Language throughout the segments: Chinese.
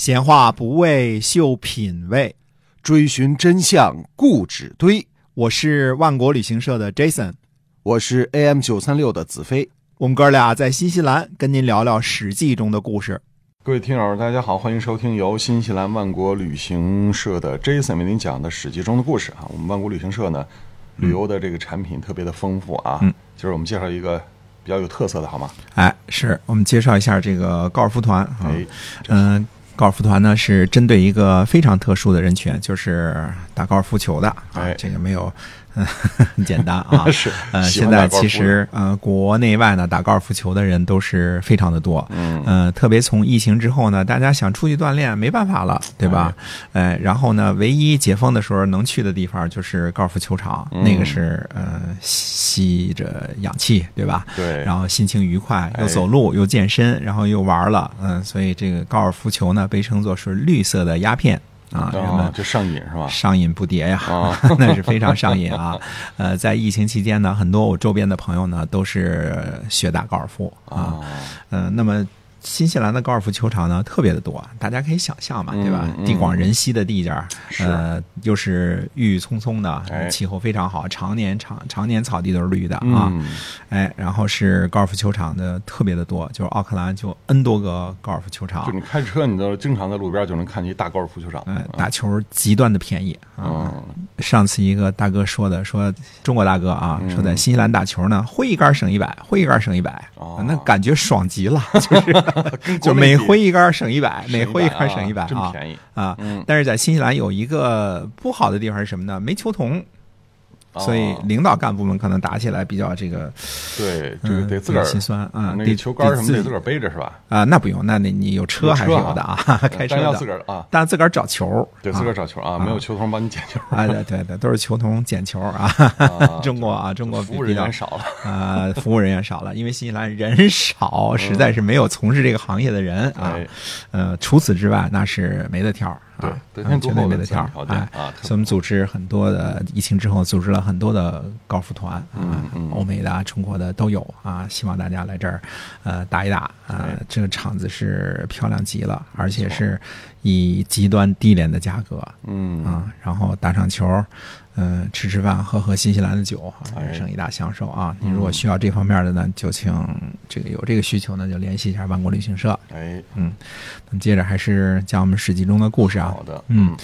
闲话不为秀品味，追寻真相固执堆。我是万国旅行社的 Jason，我是 AM 九三六的子飞。我们哥俩在新西兰跟您聊聊《史记》中的故事。各位听友，大家好，欢迎收听由新西兰万国旅行社的 Jason 为您讲的《史记》中的故事啊。我们万国旅行社呢，旅游的这个产品特别的丰富啊。嗯，今儿我们介绍一个比较有特色的，好吗？哎，是我们介绍一下这个高尔夫团啊。哎，嗯、高尔夫团呢是针对一个非常特殊的人群，就是打高尔夫球的啊。哎这个没有，嗯，很 简单啊。是呃，现在其实呃，国内外呢打高尔夫球的人都是非常的多。嗯呃，特别从疫情之后呢，大家想出去锻炼没办法了，对吧？呃，然后呢，唯一解封的时候能去的地方就是高尔夫球场，嗯那个是呃吸着氧气，对吧？对，然后心情愉快，哎又走路又健身，然后又玩了，嗯，所以这个高尔夫球呢被称作是绿色的鸦片啊，人啊们，就上瘾是吧？上瘾不迭呀，啊 那是非常上瘾啊。呃，在疫情期间呢，很多我周边的朋友呢都是学打高尔夫啊，啊，呃，那么。新西兰的高尔夫球场呢特别的多，大家可以想象嘛，对吧？嗯嗯地广人稀的地界儿，是呃，又是郁郁葱葱的，哎气候非常好，常年常常年草地都是绿的啊。嗯，哎，然后是高尔夫球场的特别的多，就是奥克兰就 N 多个高尔夫球场就，你开车，你都经常在路边就能看见一大高尔夫球场。呃，打球极端的便宜啊。嗯，上次一个大哥说的，说中国大哥啊，嗯说在新西兰打球呢，挥一杆省一百，挥一杆省一百，哦那感觉爽极了，就是 就每挥一杆省一百，每挥一杆省一百啊真便宜。啊！嗯，但是在新西兰有一个不好的地方是什么呢？没球童，所以哦领导干部们可能打起来比较这个，对，这嗯，个得自个儿心酸啊，那得球杆什么得自个儿背着是吧？啊，那不用，那你你有车还是车有的啊，开车要的，自个儿啊，但自个儿找球，对，啊自个儿找球啊，没有球童帮你捡球。啊，对对对，都是球童捡球啊。啊 中国啊，中国服务比较人员少了。啊，服务人员少了，因为新西兰人少，实在是没有从事这个行业的人啊。哎，呃，除此之外，那是没得挑啊，对，对厚的自没得挑然条件哎。啊，所以我们组织很多的疫情之后，组织了很多的高尔夫团啊欧美的啊、中国的都有啊，希望大家来这儿呃打一打啊哎。这个场子是漂亮极了，而且是以极端低廉的价格嗯啊，然后打场球，嗯、吃吃饭，喝喝新西兰的酒，啊哎人生一大享受啊！你如果需要这方面的呢，就请这个有这个需求呢，就联系一下万国旅行社。哎，嗯，那么接着还是讲我们史记中的故事啊好。的，嗯，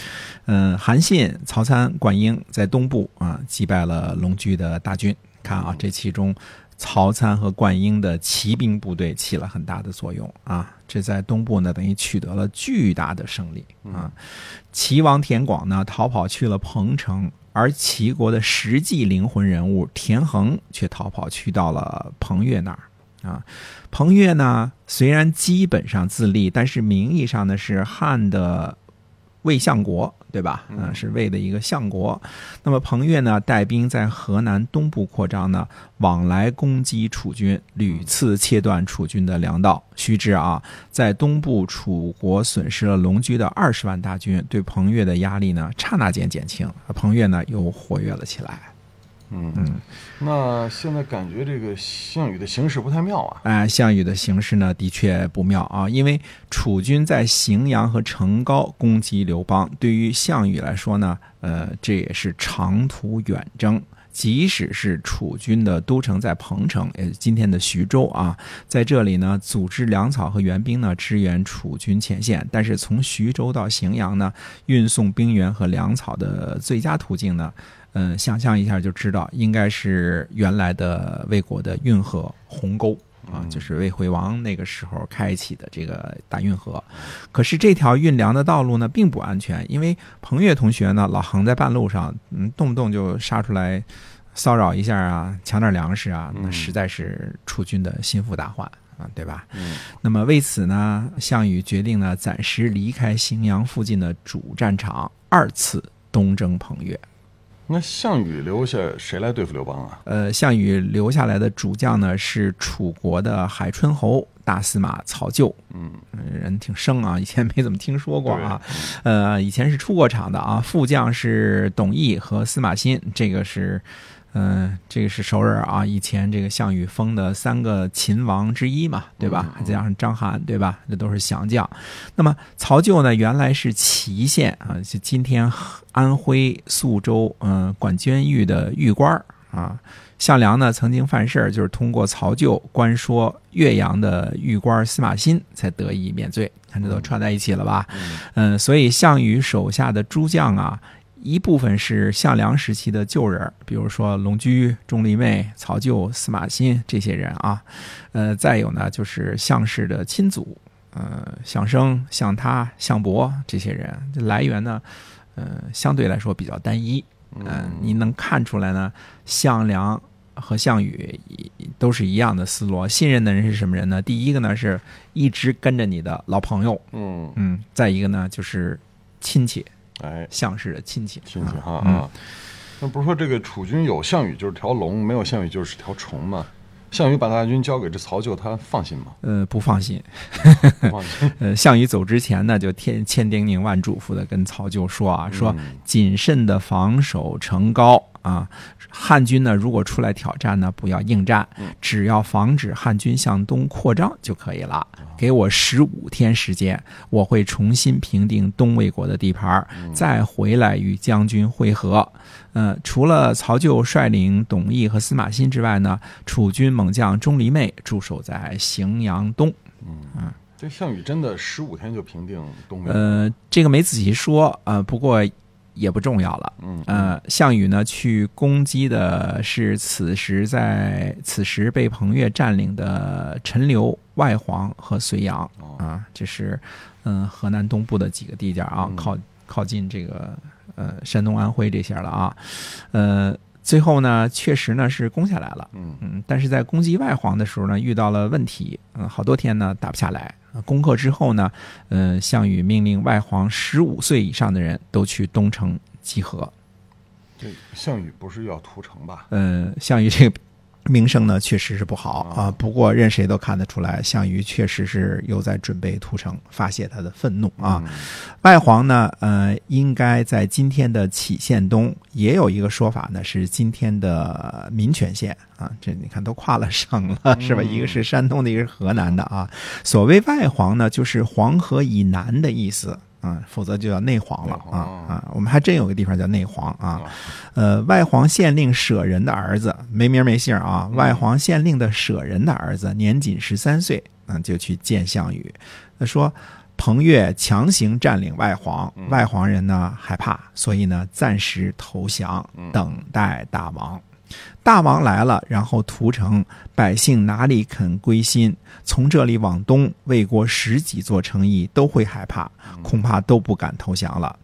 嗯，韩信、曹参、灌婴在东部啊击败了龙驹的大军。看啊，这其中曹参和灌婴的骑兵部队起了很大的作用啊。这在东部呢，等于取得了巨大的胜利啊。齐王田广呢逃跑去了彭城，而齐国的实际灵魂人物田横却逃跑去到了彭越那儿。啊，彭越呢，虽然基本上自立，但是名义上呢是汉的魏相国，对吧？嗯，是魏的一个相国。那么彭越呢，带兵在河南东部扩张呢，往来攻击楚军，屡次切断楚军的粮道。须知啊，在东部楚国损失了龙驹的二十万大军，对彭越的压力呢，刹那间减轻，彭越呢又活跃了起来。嗯嗯，那现在感觉这个项羽的形势不太妙啊。哎，项羽的形势呢，的确不妙啊，因为楚军在荥阳和成皋攻击刘邦，对于项羽来说呢，呃，这也是长途远征。即使是楚军的都城在彭城，呃今天的徐州啊，在这里呢，组织粮草和援兵呢，支援楚军前线。但是从徐州到荥阳呢，运送兵员和粮草的最佳途径呢，嗯，想象一下就知道，应该是原来的魏国的运河鸿沟啊，就是魏惠王那个时候开启的这个大运河。可是这条运粮的道路呢，并不安全，因为彭越同学呢，老横在半路上，嗯，动不动就杀出来骚扰一下啊，抢点粮食啊，那嗯实在是楚军的心腹大患啊，对吧？嗯那么为此呢，项羽决定呢，暂时离开荥阳附近的主战场，二次东征彭越。那项羽留下谁来对付刘邦啊？呃，项羽留下来的主将呢是楚国的海春侯大司马曹咎，嗯，呃人挺生啊，以前没怎么听说过啊。呃，以前是出过场的啊。副将是董翳和司马欣，这个是嗯、这个是熟人啊，以前这个项羽封的三个秦王之一嘛，对吧？嗯再加上章邯，对吧？这都是降将。那么曹咎呢，原来是祁县啊，就今天安徽宿州嗯、管监狱的狱官儿啊。项梁呢曾经犯事儿，就是通过曹咎官说岳阳的狱官司马欣才得以免罪。看这都串在一起了吧？嗯嗯，所以项羽手下的诸将啊，一部分是项梁时期的旧人，比如说龙驹、钟离昧、曹咎、司马欣这些人啊。呃，再有呢，就是项氏的亲族，呃，项生、项他、项伯这些人，这来源呢，呃，相对来说比较单一。嗯、你能看出来呢，项梁和项羽都是一样的思路。信任的人是什么人呢？第一个呢，是一直跟着你的老朋友。嗯，嗯，再一个呢，就是亲戚，哎，项氏的亲戚，亲戚哈嗯啊。那不是说这个楚军有项羽就是条龙，没有项羽就是条虫吗？项羽把大军交给这曹咎，他放心吗？呃，不放心。不放心。呃，项羽走之前呢，就千千叮咛万嘱咐的跟曹咎说啊，说嗯谨慎的防守城高啊。汉军呢，如果出来挑战呢，不要应战，只要防止汉军向东扩张就可以了。给我十五天时间，我会重新平定东魏国的地盘，再回来与将军会合。呃，除了曹咎率领董翳和司马欣之外呢，楚军猛将钟离昧驻守在荥阳东。嗯这项羽真的十五天就平定东魏？呃，这个没仔细说，呃，不过也不重要了。嗯呃，项羽呢去攻击的是此时在此时被彭越占领的陈留、外黄和睢阳哦啊，这是嗯、河南东部的几个地界啊，嗯靠靠近这个呃山东、安徽这些了啊。呃，最后呢，确实呢是攻下来了。嗯嗯，但是在攻击外黄的时候呢，遇到了问题，嗯、好多天呢打不下来。呃攻克之后呢，呃，项羽命令外黄十五岁以上的人都去东城集合。这项羽不是要屠城吧？嗯，项羽这个名声呢，确实是不好啊。不过任谁都看得出来，项羽确实是又在准备屠城，发泄他的愤怒啊。嗯外黄呢，呃，应该在今天的杞县东，也有一个说法呢，是今天的民权县啊。这你看都跨了省了，是吧？嗯一个是山东的，一个是河南的啊。所谓外黄呢，就是黄河以南的意思。啊，否则就叫内黄了啊啊！我们还真有个地方叫内黄啊啊，呃，外黄县令舍人的儿子没名没姓啊，外黄县令的舍人的儿子年仅十三岁，嗯，就去见项羽，他说。彭越强行占领外黄，外黄人呢害怕，所以呢暂时投降，等待大王。大王来了，然后屠城，百姓哪里肯归心？从这里往东，魏国十几座城邑都会害怕，恐怕都不敢投降了。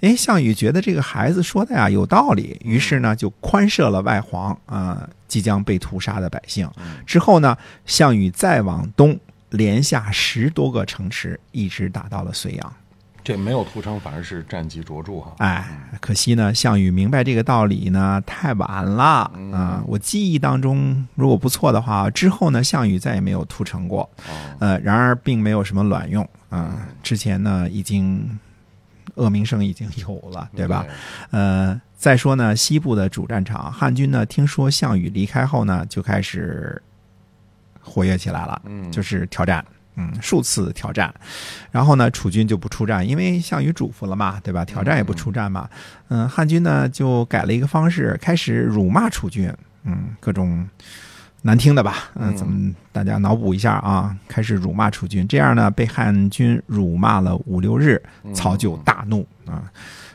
哎，项羽觉得这个孩子说的呀有道理，于是呢就宽赦了外黄啊、呃即将被屠杀的百姓。之后呢，项羽再往东，连下十多个城池，一直打到了睢阳。这没有屠城，反而是战绩卓著哈。哎，可惜呢，项羽明白这个道理呢太晚了啊、我记忆当中，如果不错的话，之后呢，项羽再也没有屠城过。哦，呃，然而并没有什么卵用啊、之前呢，已经恶名声已经有了，对吧？呃，再说呢，西部的主战场，汉军呢，听说项羽离开后呢，就开始活跃起来了，嗯就是挑战。嗯，数次挑战，然后呢，楚军就不出战，因为项羽嘱咐了嘛，对吧？挑战也不出战嘛。嗯，汉军呢就改了一个方式，开始辱骂楚军，嗯，各种难听的吧，嗯，咱们大家脑补一下啊，开始辱骂楚军，这样呢，被汉军辱骂了五六日，曹咎大怒啊。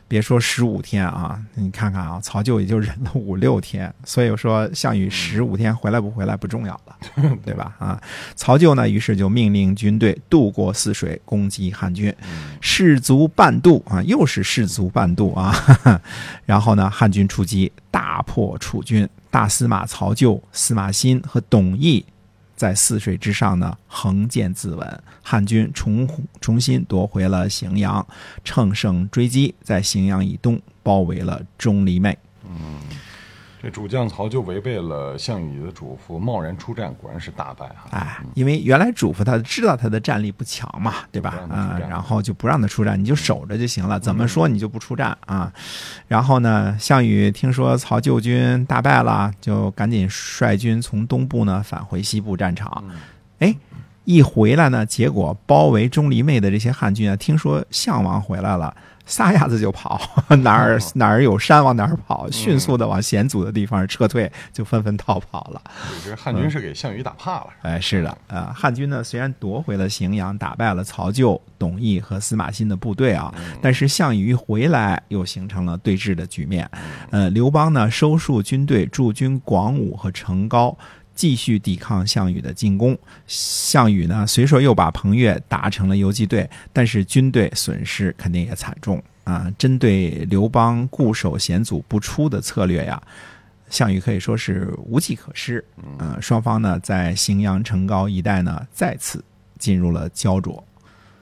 别说十五天啊，你看看啊，曹咎也就忍了 五六天，所以说项羽十五天回来不回来不重要了，对吧？啊，曹咎呢，于是就命令军队渡过泗水，攻击汉军，士卒半渡啊，又是士卒半渡啊，哈 哈然后呢，汉军出击，大破楚军，大司马曹咎、司马欣和董翳在泗水之上呢，横剑自刎。汉军重重新夺回了荥阳，乘胜追击，在荥阳以东包围了钟离昧。这主将曹就违背了项羽的嘱咐，贸然出战，果然是大败啊。哎，因为原来嘱咐他知道他的战力不强嘛，对吧啊、战然后就不让他出战，你就守着就行了，怎么说你就不出战啊？然后呢，项羽听说曹救军大败了，就赶紧率军从东部呢返回西部战场。哎，一回来呢，结果包围钟离昧的这些汉军啊，听说项王回来了。撒丫子就跑，哪儿哪儿有山往哪儿跑，迅速的往险阻的地方撤退，就纷纷逃跑了。这是汉军是给项羽打怕了，哎，是的，呃，汉军呢虽然夺回了荥阳，打败了曹咎、董翳和司马欣的部队啊，但是项羽一回来又形成了对峙的局面。呃，刘邦呢收束军队，驻军广武和成皋。继续抵抗项羽的进攻，项羽呢，随手又把彭越打成了游击队，但是军队损失肯定也惨重啊。针对刘邦固守险阻不出的策略呀，项羽可以说是无计可施。嗯、双方呢在荥阳、城高一带呢再次进入了焦灼。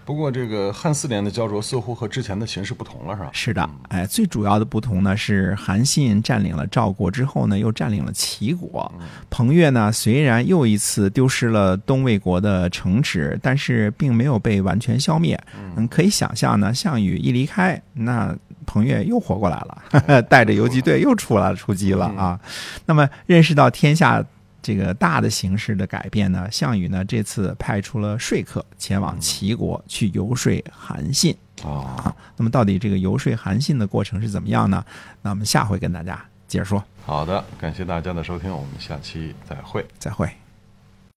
不过这个汉四年的焦灼似乎和之前的形势不同了，是吧？是的，哎，最主要的不同呢是韩信占领了赵国之后呢，又占领了齐国。彭越呢虽然又一次丢失了东魏国的城池，但是并没有被完全消灭。嗯，可以想象呢，项羽一离开，那彭越又活过来了，带着游击队又出来出击了啊。那么认识到天下。这个大的形势的改变呢，项羽呢这次派出了说客前往齐国去游说韩信。啊，啊，那么到底这个游说韩信的过程是怎么样呢？那我们下回跟大家接着说，好的，感谢大家的收听，我们下期再会。再会。